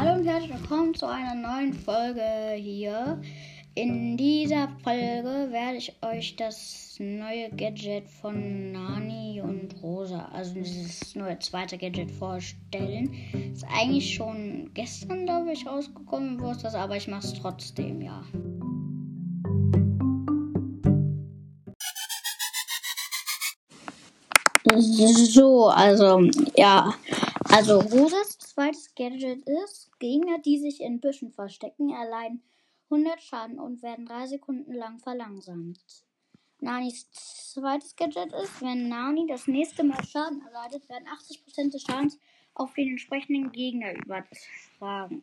und herzlich willkommen zu einer neuen Folge hier. In dieser Folge werde ich euch das neue Gadget von Nani und Rosa, also dieses neue zweite Gadget vorstellen. Ist eigentlich schon gestern, glaube ich, rausgekommen, wo ist das, aber ich mache es trotzdem, ja. So, also, ja. Also, Rosas zweites Gadget ist, Gegner, die sich in Büschen verstecken, erleiden 100 Schaden und werden 3 Sekunden lang verlangsamt. Nanis zweites Gadget ist, wenn Nani das nächste Mal Schaden erleidet, werden 80% des Schadens auf den entsprechenden Gegner übertragen.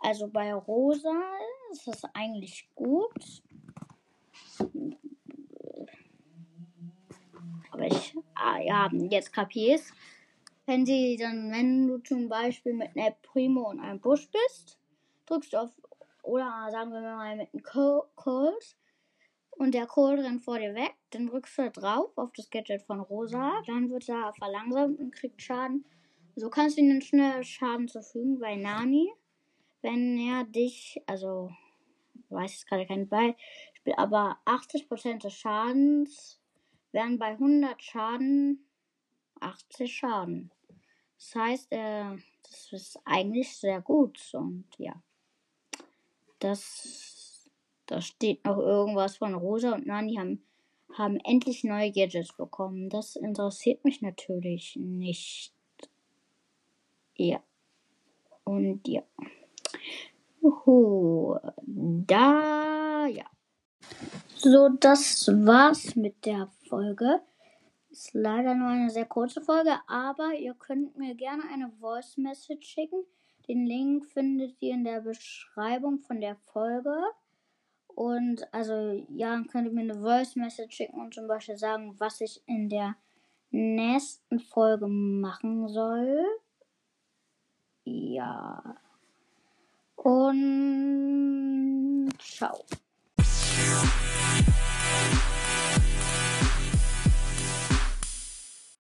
Also bei Rosa ist das eigentlich gut. Aber ich, ah, ja, jetzt kapier's. Wenn sie dann, wenn du zum Beispiel mit einer Primo und einem Busch bist, drückst du auf, oder sagen wir mal mit einem Cold, und der Cold rennt vor dir weg, dann drückst du drauf auf das Gadget von Rosa, dann wird er verlangsamt und kriegt Schaden. So kannst du ihnen schnell Schaden zufügen bei Nani, wenn er dich, also weiß jetzt gerade kein Beispiel, aber 80% des Schadens werden bei 100 Schaden 80 Schaden. Das heißt, äh, das ist eigentlich sehr gut und ja. Das, da steht noch irgendwas von Rosa und Nani haben, haben endlich neue Gadgets bekommen. Das interessiert mich natürlich nicht. Ja. Und ja. Juhu. Da, ja. So, das war's mit der Folge. Ist leider nur eine sehr kurze Folge, aber ihr könnt mir gerne eine Voice Message schicken. Den Link findet ihr in der Beschreibung von der Folge. Und also ja, könnt ihr mir eine Voice Message schicken und zum Beispiel sagen, was ich in der nächsten Folge machen soll. Ja. Und ciao.